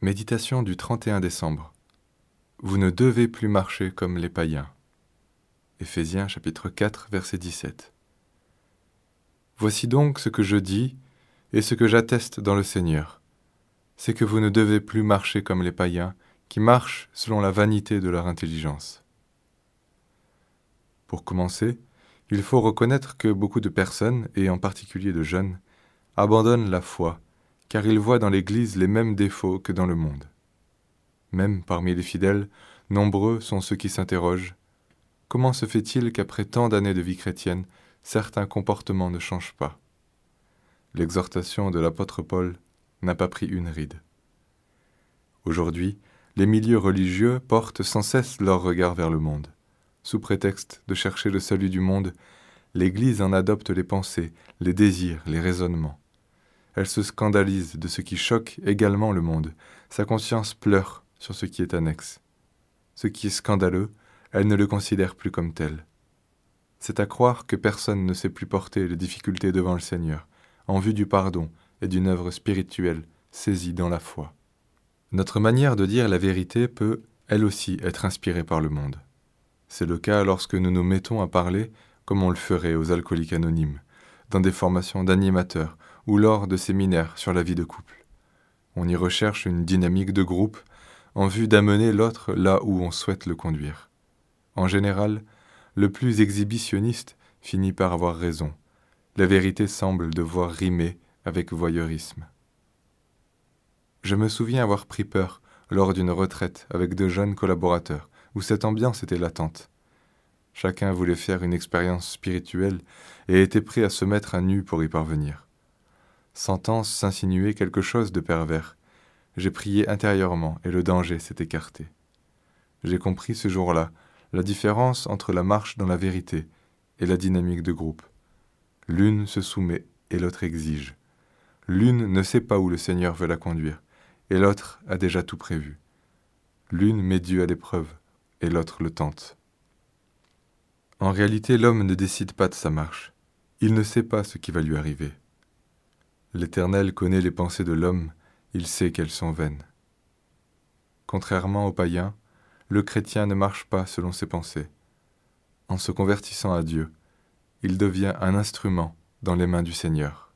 Méditation du 31 décembre. Vous ne devez plus marcher comme les païens. Éphésiens chapitre 4 verset 17. Voici donc ce que je dis et ce que j'atteste dans le Seigneur. C'est que vous ne devez plus marcher comme les païens qui marchent selon la vanité de leur intelligence. Pour commencer, il faut reconnaître que beaucoup de personnes, et en particulier de jeunes, abandonnent la foi car ils voient dans l'Église les mêmes défauts que dans le monde. Même parmi les fidèles, nombreux sont ceux qui s'interrogent Comment se fait-il qu'après tant d'années de vie chrétienne, certains comportements ne changent pas? L'exhortation de l'apôtre Paul n'a pas pris une ride. Aujourd'hui, les milieux religieux portent sans cesse leur regard vers le monde. Sous prétexte de chercher le salut du monde, l'Église en adopte les pensées, les désirs, les raisonnements. Elle se scandalise de ce qui choque également le monde. Sa conscience pleure sur ce qui est annexe. Ce qui est scandaleux, elle ne le considère plus comme tel. C'est à croire que personne ne sait plus porter les difficultés devant le Seigneur, en vue du pardon et d'une œuvre spirituelle saisie dans la foi. Notre manière de dire la vérité peut, elle aussi, être inspirée par le monde. C'est le cas lorsque nous nous mettons à parler comme on le ferait aux alcooliques anonymes, dans des formations d'animateurs ou lors de séminaires sur la vie de couple. On y recherche une dynamique de groupe en vue d'amener l'autre là où on souhaite le conduire. En général, le plus exhibitionniste finit par avoir raison. La vérité semble devoir rimer avec voyeurisme. Je me souviens avoir pris peur lors d'une retraite avec de jeunes collaborateurs, où cette ambiance était latente. Chacun voulait faire une expérience spirituelle et était prêt à se mettre à nu pour y parvenir sentant s'insinuer quelque chose de pervers. J'ai prié intérieurement et le danger s'est écarté. J'ai compris ce jour-là la différence entre la marche dans la vérité et la dynamique de groupe. L'une se soumet et l'autre exige. L'une ne sait pas où le Seigneur veut la conduire, et l'autre a déjà tout prévu. L'une met Dieu à l'épreuve, et l'autre le tente. En réalité, l'homme ne décide pas de sa marche. Il ne sait pas ce qui va lui arriver. L'Éternel connaît les pensées de l'homme, il sait qu'elles sont vaines. Contrairement aux païens, le chrétien ne marche pas selon ses pensées. En se convertissant à Dieu, il devient un instrument dans les mains du Seigneur.